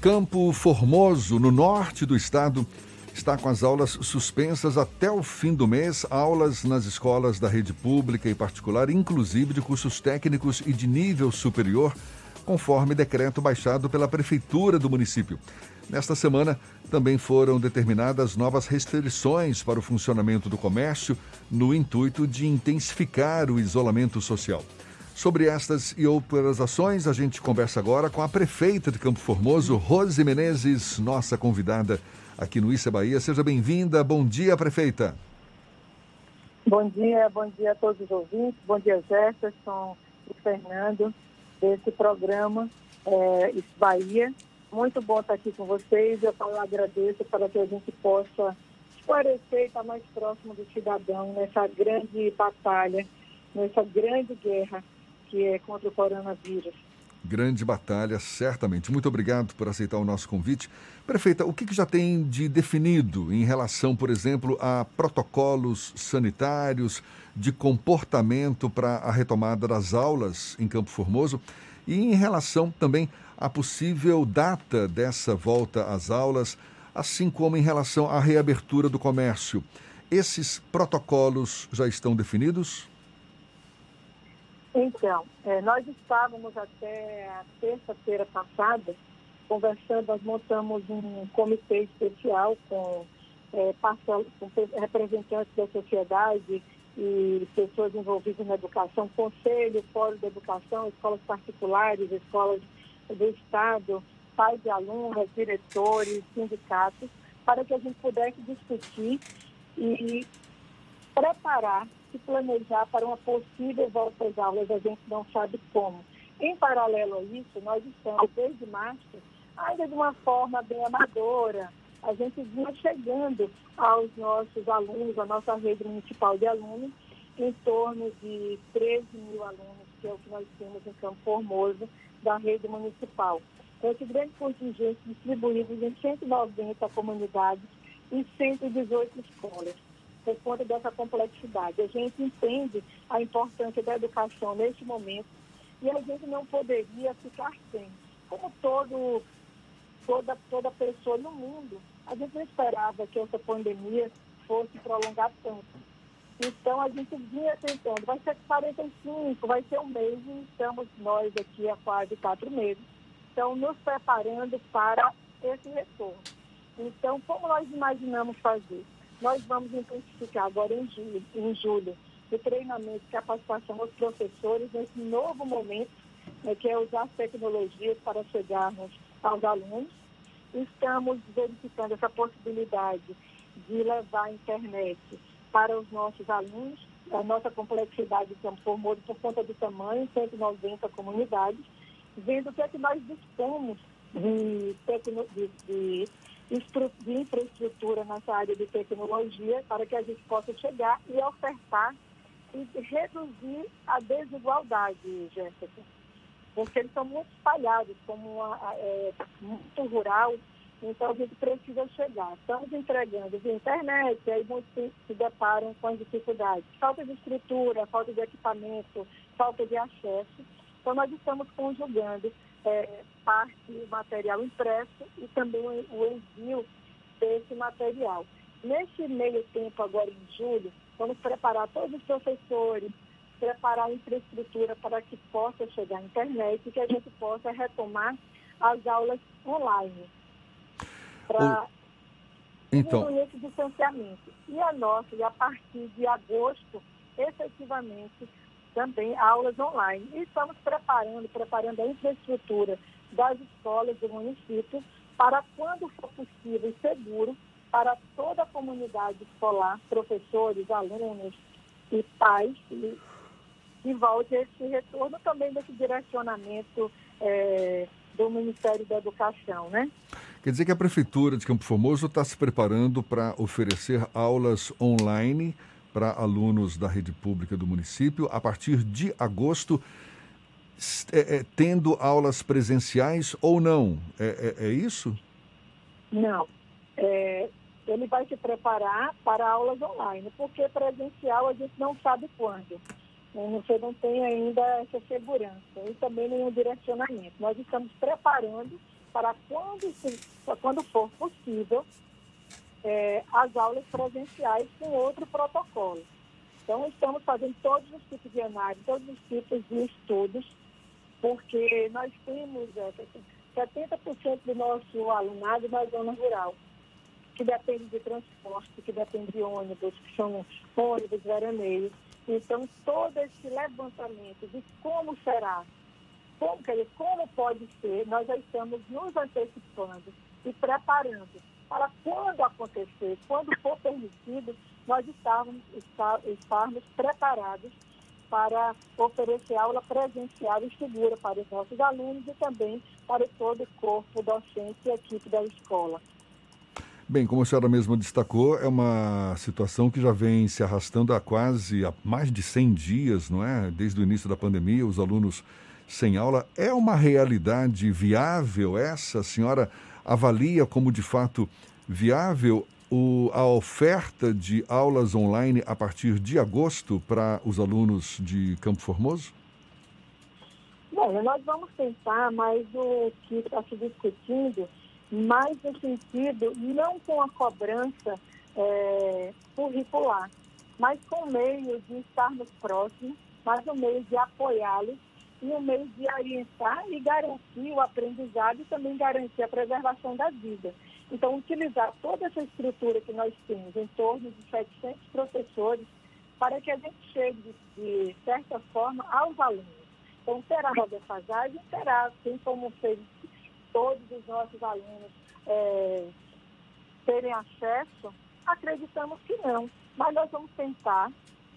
Campo Formoso, no norte do estado, está com as aulas suspensas até o fim do mês. Aulas nas escolas da rede pública e particular, inclusive de cursos técnicos e de nível superior, conforme decreto baixado pela Prefeitura do município. Nesta semana, também foram determinadas novas restrições para o funcionamento do comércio, no intuito de intensificar o isolamento social. Sobre estas e outras ações, a gente conversa agora com a prefeita de Campo Formoso, Rose Menezes, nossa convidada aqui no Issa Bahia. Seja bem-vinda. Bom dia, prefeita. Bom dia, bom dia a todos os ouvintes. Bom dia, Jefferson e Fernando, desse programa é, Issa Bahia. Muito bom estar aqui com vocês. Eu agradeço para que a gente possa esclarecer e estar mais próximo do cidadão nessa grande batalha, nessa grande guerra que é contra o coronavírus. Grande batalha, certamente. Muito obrigado por aceitar o nosso convite. Prefeita, o que, que já tem de definido em relação, por exemplo, a protocolos sanitários, de comportamento para a retomada das aulas em Campo Formoso e em relação também à possível data dessa volta às aulas, assim como em relação à reabertura do comércio? Esses protocolos já estão definidos? Então, é, nós estávamos até a terça-feira passada conversando, nós montamos um comitê especial com, é, com representantes da sociedade e pessoas envolvidas na educação, conselho, fórum de educação, escolas particulares, escolas do Estado, pais de alunos, diretores, sindicatos, para que a gente pudesse discutir e preparar se planejar para uma possível volta às aulas, a gente não sabe como. Em paralelo a isso, nós estamos, desde março, ainda de uma forma bem amadora, a gente vinha chegando aos nossos alunos, à nossa rede municipal de alunos, em torno de 13 mil alunos, que é o que nós temos em Campo Formoso, da rede municipal. Então, esse grande contingente distribuído em 190 comunidades e 118 escolas por conta dessa complexidade. A gente entende a importância da educação neste momento e a gente não poderia ficar sem. Como todo, toda, toda pessoa no mundo, a gente não esperava que essa pandemia fosse prolongar tanto. Então a gente vinha tentando, vai ser 45, vai ser um mês e estamos nós aqui há quase quatro meses. Então, nos preparando para esse retorno. Então, como nós imaginamos fazer? Nós vamos intensificar agora em julho, em julho o treinamento e capacitação aos professores nesse novo momento, né, que é usar as tecnologias para chegarmos aos alunos. Estamos verificando essa possibilidade de levar a internet para os nossos alunos, a nossa complexidade de Campo Formoso por conta do tamanho, 190 comunidades, vendo o que é que nós dispomos de, de, de de infraestrutura nessa área de tecnologia para que a gente possa chegar e ofertar e reduzir a desigualdade, Jéssica. Porque eles são muito espalhados, como uma, é, muito rural, então a gente precisa chegar. Estamos entregando via internet, e aí muitos se, deparam com as dificuldades. Falta de estrutura, falta de equipamento, falta de acesso. Então nós estamos conjugando é, parte material impresso e também o envio desse material. Nesse meio tempo, agora em julho, vamos preparar todos os professores, preparar a infraestrutura para que possa chegar à internet e que a gente possa retomar as aulas online. Para então... diminuir esse distanciamento. E a nossa, e a partir de agosto, efetivamente, também aulas online. E estamos preparando, preparando a infraestrutura das escolas do município para, quando for possível e seguro, para toda a comunidade escolar, professores, alunos e pais, e, volte esse retorno também desse direcionamento é, do Ministério da Educação, né? Quer dizer que a Prefeitura de Campo Formoso está se preparando para oferecer aulas online para alunos da rede pública do município a partir de agosto, é, é, tendo aulas presenciais ou não. É, é, é isso? Não. É, ele vai se preparar para aulas online, porque presencial a gente não sabe quando. Você não tem ainda essa segurança e também nenhum direcionamento. Nós estamos preparando para quando, quando for possível, é, as aulas presenciais com outro protocolo. Então, estamos fazendo todos os tipos de análise, todos os tipos de estudos, porque nós temos é, 70% do nosso alunado na zona rural, que depende de transporte, que depende de ônibus, que são ônibus veraneios. Então, todo esse levantamento de como será, como, quer dizer, como pode ser, nós já estamos nos antecipando e preparando para quando acontecer, quando for permitido, nós estarmos, estarmos preparados para oferecer aula presencial e segura para os nossos alunos e também para todo o corpo docente e equipe da escola. Bem, como a senhora mesma destacou, é uma situação que já vem se arrastando há quase há mais de 100 dias, não é? Desde o início da pandemia, os alunos sem aula. É uma realidade viável essa? Senhora avalia como de fato viável o, a oferta de aulas online a partir de agosto para os alunos de Campo Formoso? Bom, nós vamos tentar, mas o que está se discutindo mais no sentido, não com a cobrança é, curricular, mas com o meio de estarmos próximos, mas o meio de apoiá-los e o meio de orientar e garantir o aprendizado e também garantir a preservação da vida. Então, utilizar toda essa estrutura que nós temos, em torno de 700 professores, para que a gente chegue, de, certa forma, aos alunos. Então, terá uma defasagem? Terá, assim como fez todos os nossos alunos é, terem acesso? Acreditamos que não, mas nós vamos tentar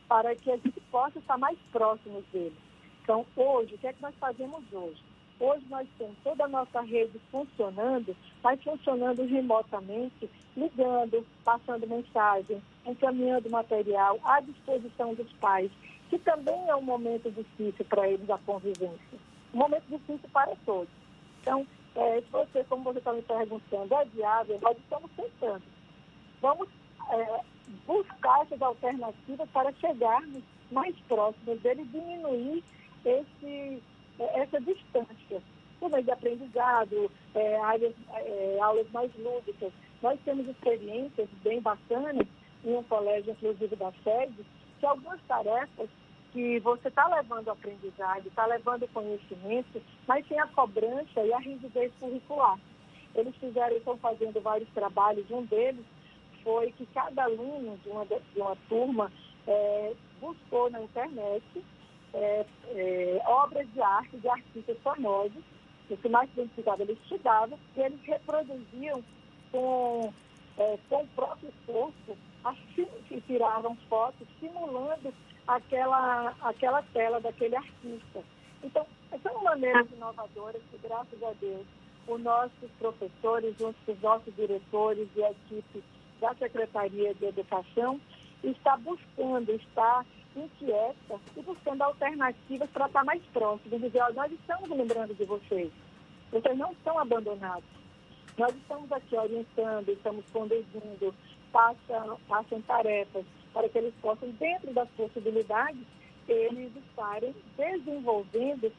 para que a gente possa estar mais próximos deles. Então, hoje, o que é que nós fazemos hoje? Hoje nós temos toda a nossa rede funcionando, mas funcionando remotamente, ligando, passando mensagem, encaminhando material à disposição dos pais, que também é um momento difícil para eles a convivência. Um momento difícil para todos. Então, é, se você, como você está me perguntando, é viável, nós estamos tentando. Vamos é, buscar essas alternativas para chegarmos mais próximos dele e diminuir esse, é, essa distância. Meio de aprendizado, é, áreas, é, aulas mais lúdicas. Nós temos experiências bem bacanas em um colégio, inclusive da sede, que algumas tarefas que você está levando aprendizagem, está levando conhecimento, mas sem a cobrança e a rigidez curricular. Eles fizeram, estão fazendo vários trabalhos, um deles foi que cada aluno de uma, de uma turma é, buscou na internet é, é, obras de arte de artistas famosos, o que mais identificava, eles estudavam e eles reproduziam com, é, com o próprio corpo, assim que tiravam fotos, simulando aquela, aquela tela daquele artista. Então, são maneiras inovadoras que, graças a Deus, os nossos professores, junto com os nossos diretores e a equipe da Secretaria de Educação, está buscando, está inquieta e buscando alternativas para estar mais próximo, dizer, ó, nós estamos lembrando de vocês, vocês não estão abandonados. Nós estamos aqui orientando, estamos conduzindo, passam, passam tarefas, para que eles possam, dentro das possibilidades, eles estarem desenvolvendo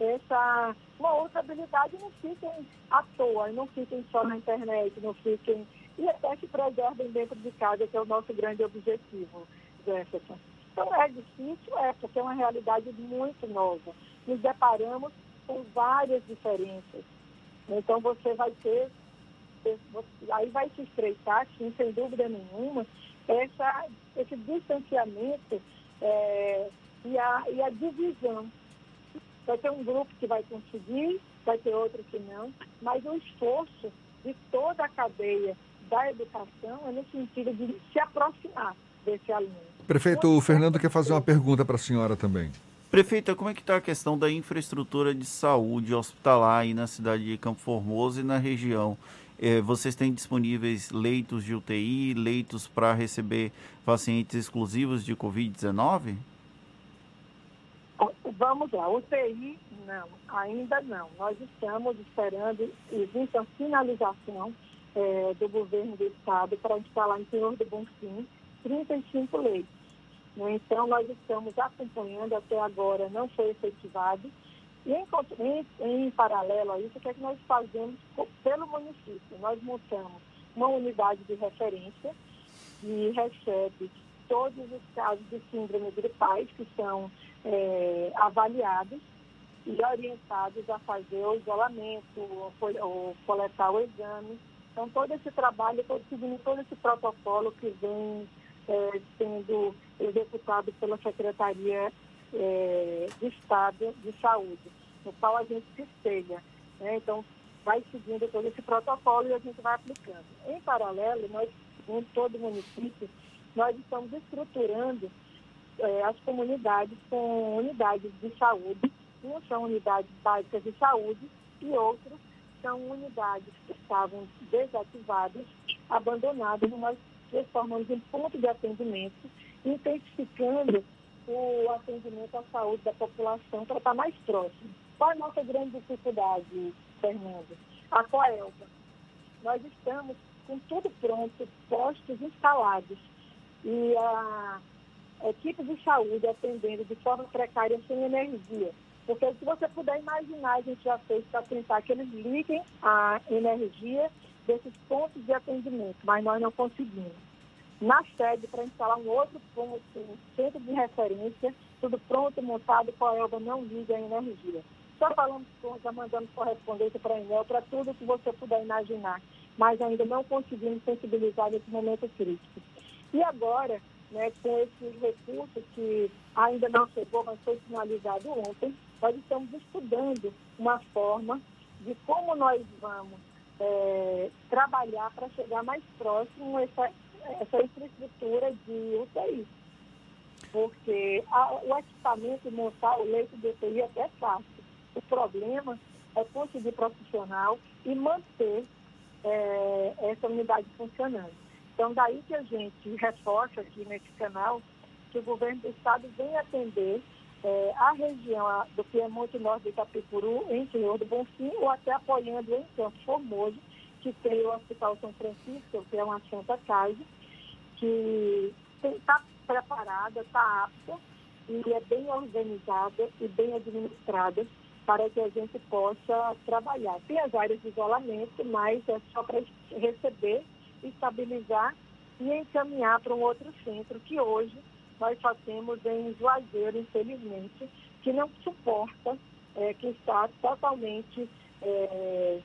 essa uma outra habilidade. Não fiquem à toa, não fiquem só na internet, não fiquem e até que preservem dentro de casa, que é o nosso grande objetivo, Jefferson. Então é difícil, é, porque é uma realidade muito nova. Nos deparamos com várias diferenças. Então você vai ter, aí vai se estreitar, sim, sem dúvida nenhuma, essa, esse distanciamento é, e, a, e a divisão. Vai ter um grupo que vai conseguir, vai ter outro que não, mas o esforço de toda a cadeia da educação é no sentido de se aproximar desse aluno. Prefeito, o Fernando quer fazer uma pergunta para a senhora também. Prefeita, como é que está a questão da infraestrutura de saúde hospitalar aí na cidade de Campo Formoso e na região? É, vocês têm disponíveis leitos de UTI, leitos para receber pacientes exclusivos de Covid-19? Vamos lá, UTI não, ainda não. Nós estamos esperando, existe a finalização é, do governo do estado para instalar em Senhor do Bonfim 35 leitos. Então, nós estamos acompanhando, até agora não foi efetivado, E em, em, em, paralelo a isso, o que é que nós fazemos pelo município? Nós montamos uma unidade de referência que recebe todos os casos de síndrome gripais que são é, avaliados e orientados a fazer o isolamento, ou, coletar o exame. Então, todo esse trabalho, todo, seguindo todo esse protocolo que vem é, sendo executado pela Secretaria é, de Estado de Saúde, no qual a gente se espelha. Né? Então, vai seguindo todo esse protocolo e a gente vai aplicando. Em paralelo, nós, em todo o município, nós estamos estruturando é, as comunidades com unidades de saúde. Umas são unidades básicas de saúde e outras são unidades que estavam desativadas, abandonadas, nós transformamos em ponto de atendimento, intensificando o atendimento à saúde da população para estar mais próximo. Qual é a nossa grande dificuldade, Fernando? A Coelba. Nós estamos com tudo pronto, postos instalados e a equipe de saúde atendendo de forma precária sem energia. Porque se você puder imaginar, a gente já fez para tentar que eles liguem a energia desses pontos de atendimento, mas nós não conseguimos na sede para instalar um outro ponto, um centro de referência, tudo pronto, montado, com a Elba não liga a energia. Só falamos, já mandamos correspondência para a Enel, para tudo que você puder imaginar, mas ainda não conseguimos sensibilizar nesse momento crítico. E agora, né, com esse recurso que ainda não chegou, mas foi finalizado ontem, nós estamos estudando uma forma de como nós vamos é, trabalhar para chegar mais próximo essa essa infraestrutura de UTI. Porque a, o equipamento montar o leito de UTI é até fácil. O problema é conseguir profissional e manter é, essa unidade funcionando. Então, daí que a gente reforça aqui nesse canal que o governo do estado vem atender é, a região do Piemonte Norte de Itapicuru, em Senhor do Bonfim, ou até apoiando em Campo Formoso, que tem o Hospital São Francisco, que é uma Santa Casa, que está preparada, está apta e é bem organizada e bem administrada para que a gente possa trabalhar. Tem as áreas de isolamento, mas é só para receber, estabilizar e encaminhar para um outro centro que hoje nós só temos em Juazeiro, infelizmente, que não suporta, é, que está totalmente é,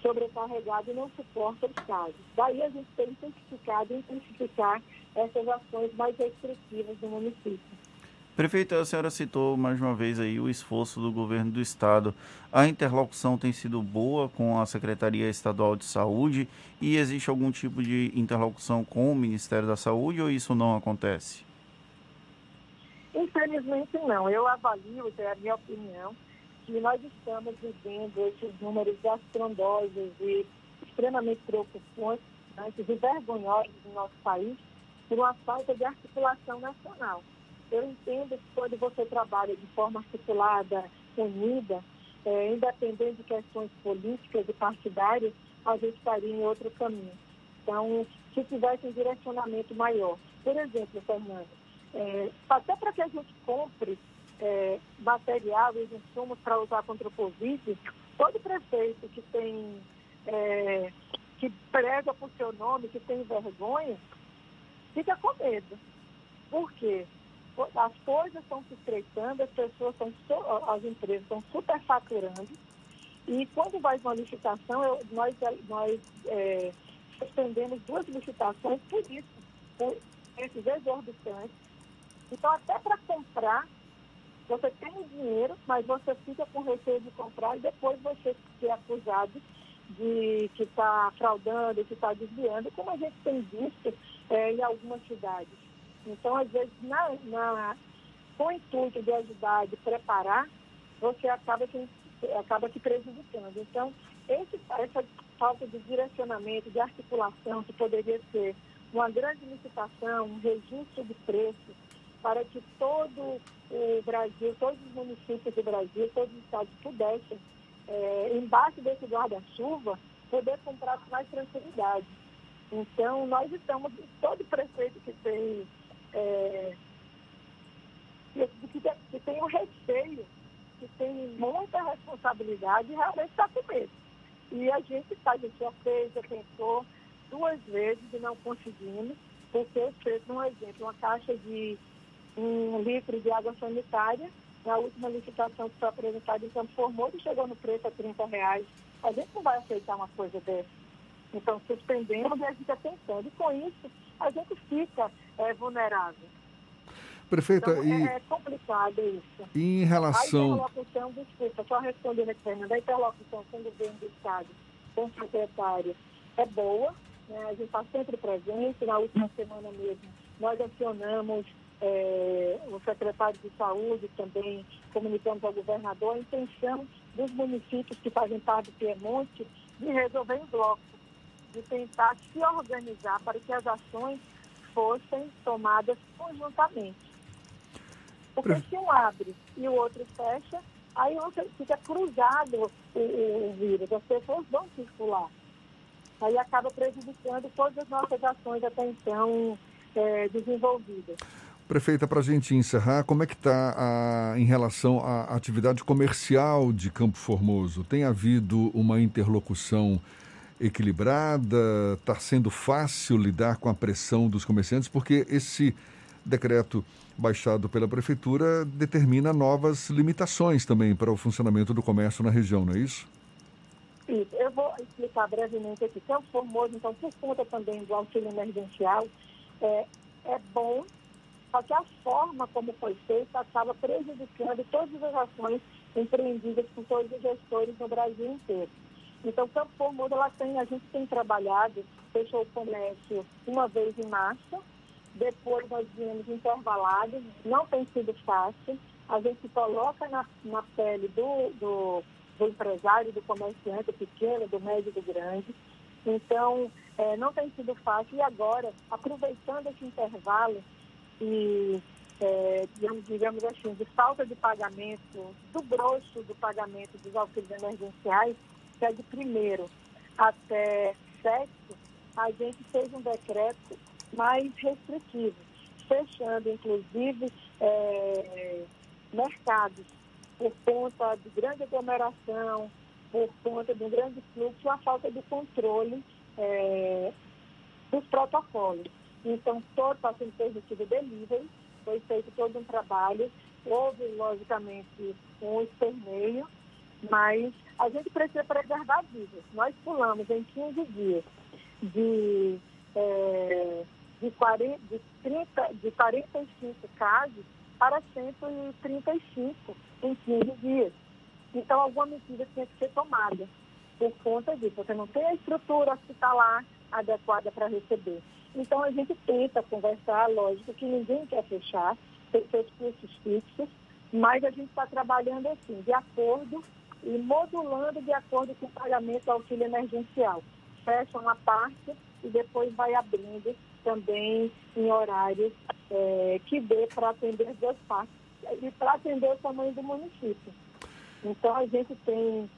sobrecarregado e não suporta os casos. Daí a gente tem intensificado e intensificar essas ações mais restritivas do município. Prefeita, a senhora citou mais uma vez aí o esforço do governo do estado. A interlocução tem sido boa com a Secretaria Estadual de Saúde e existe algum tipo de interlocução com o Ministério da Saúde ou isso não acontece? Infelizmente não. Eu avalio, é a minha opinião, que nós estamos vivendo esses números astrondosos e extremamente preocupantes né, e vergonhosos no nosso país por uma falta de articulação nacional. Eu entendo que quando você trabalha de forma articulada, unida, é, independente de questões políticas e partidárias, a gente estaria em outro caminho. Então, se tivesse um direcionamento maior. Por exemplo, Fernando, é, até para que a gente compre é, material e insumos para usar contra o Covid, todo prefeito que tem, é, que prega por seu nome, que tem vergonha, fica com medo. Por quê? As coisas estão se estreitando, as pessoas estão, as empresas estão superfaturando. E quando vai uma licitação, eu, nós, nós é, suspendemos duas licitações por isso, por esses exorbitantes. Então, até para comprar, você tem o dinheiro, mas você fica com receio de comprar e depois você ser acusado de que está fraudando, que está desviando, como a gente tem visto é, em algumas cidades. Então, às vezes, na, na, com o intuito de ajudar, de preparar, você acaba que, acaba que prejudicando. Então, esse, essa falta de direcionamento, de articulação, que poderia ser uma grande licitação, um registro de preços, para que todo o Brasil, todos os municípios do Brasil, todos os estados pudessem, é, embaixo desse guarda-chuva, poder comprar com mais tranquilidade. Então, nós estamos, todo prefeito que tem, é, que, que, tem um receio, que tem muita responsabilidade realmente está com medo. E a gente faz, a gente já fez, já duas vezes e não conseguimos, porque fez, um exemplo, uma caixa de um litro de água sanitária, na última licitação que foi apresentada em Campo Formoso, chegou no preço a 30 reais. A gente não vai aceitar uma coisa dessa. Então, suspendemos e a gente tentando. E com isso, a gente fica é, vulnerável. Prefeita, então, e... É complicado isso. E em relação... A interlocução, desculpa, só respondendo aqui, Fernanda, a interlocução com o governo do Estado, com o secretário, é boa, né? a gente está sempre presente, na última semana mesmo nós acionamos é, o secretário de saúde também, comunicamos ao governador a intenção dos municípios que fazem parte do Piemonte de resolver em bloco, de tentar se organizar para que as ações fossem tomadas conjuntamente. Porque se um abre e o outro fecha, aí você fica cruzado o, o vírus, as pessoas vão circular. Aí acaba prejudicando todas as nossas ações até então é, desenvolvidas. Prefeita, para a gente encerrar, como é que está em relação à atividade comercial de Campo Formoso? Tem havido uma interlocução equilibrada? Está sendo fácil lidar com a pressão dos comerciantes? Porque esse decreto baixado pela Prefeitura determina novas limitações também para o funcionamento do comércio na região, não é isso? Isso. Eu vou explicar brevemente aqui. Campo Formoso, então, por conta também do auxílio emergencial, é, é bom só que a forma como foi feita acaba prejudicando todas as ações empreendidas por todos os gestores no Brasil inteiro. Então, Campo Formoso, ela tem, a gente tem trabalhado, fechou o comércio uma vez em março, depois nós viemos intervalados, não tem sido fácil, a gente coloca na, na pele do, do, do empresário, do comerciante pequeno, do médio do grande. Então, é, não tem sido fácil. E agora, aproveitando esse intervalo, e, é, digamos, assim, de falta de pagamento, do grosso do pagamento dos auxílios emergenciais, que é de primeiro até sexto, a gente fez um decreto mais restritivo, fechando, inclusive, é, mercados por conta de grande aglomeração, por conta de um grande fluxo, a falta de controle é, dos protocolos. Então, todo paciente permitido delivery, foi feito todo um trabalho. Houve, logicamente, um esperneio, mas a gente precisa preservar vidas. Nós pulamos em 15 dias de, é, de, 40, de, 30, de 45 casos para 135 em 15 dias. Então, alguma medida tinha que ser tomada por conta disso. Você não tem a estrutura hospitalar adequada para receber. Então a gente tenta conversar, lógico que ninguém quer fechar, tem seus custos fixos, mas a gente está trabalhando assim, de acordo e modulando de acordo com o pagamento do auxílio emergencial. Fecha uma parte e depois vai abrindo também em horários é, que dê para atender as duas partes e para atender o tamanho do município. Então a gente tem,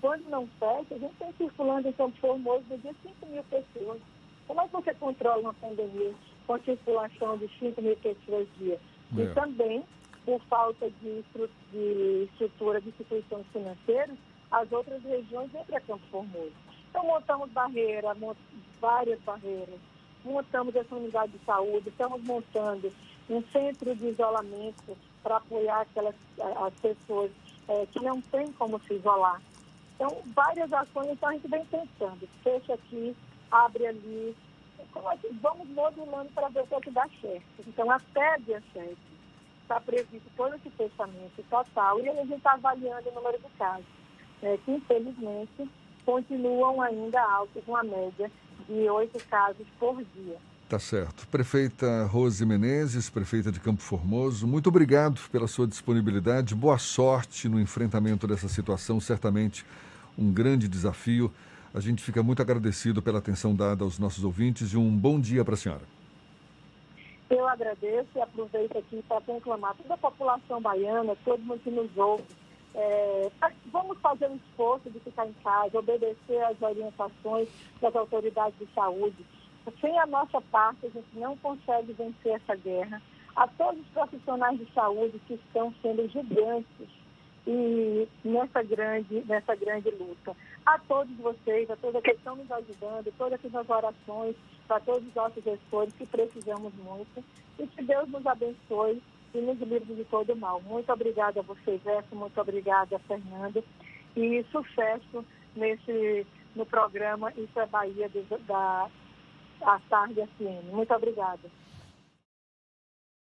quando não fecha, a gente tem circulando em São Formoso no dia 5 mil pessoas. Como é que você controla uma pandemia com a circulação de 5 mil pessoas dia? É. E também, por falta de, de estrutura de instituições financeiras, as outras regiões vêm para Campo Formoso. Então, montamos barreiras, mont várias barreiras, montamos essa unidade de saúde, estamos montando um centro de isolamento para apoiar aquelas as pessoas é, que não têm como se isolar. Então, várias ações, então a gente vem pensando, fecha aqui, abre ali. Então, assim, vamos modulando para ver o que, é que dá certo. Então, até dia 7 está previsto todo esse fechamento total e a gente está avaliando o número de casos, né, que infelizmente continuam ainda altos, uma média de oito casos por dia. Tá certo. Prefeita Rose Menezes, prefeita de Campo Formoso, muito obrigado pela sua disponibilidade. Boa sorte no enfrentamento dessa situação, certamente um grande desafio. A gente fica muito agradecido pela atenção dada aos nossos ouvintes e um bom dia para a senhora. Eu agradeço e aproveito aqui para conclamar toda a população baiana, todo mundo que nos ouve. É, vamos fazer um esforço de ficar em casa, obedecer às orientações das autoridades de saúde. Sem a nossa parte, a gente não consegue vencer essa guerra. A todos os profissionais de saúde que estão sendo gigantes e nessa grande, nessa grande luta. A todos vocês, a todos que estão nos ajudando, todas as orações, para todos os nossos gestores que precisamos muito. E que Deus nos abençoe e nos livre de todo mal. Muito obrigada a vocês, Gerson, muito obrigada, Fernanda. E sucesso nesse, no programa Isso é Bahia da, da Tarde FM. Muito obrigada.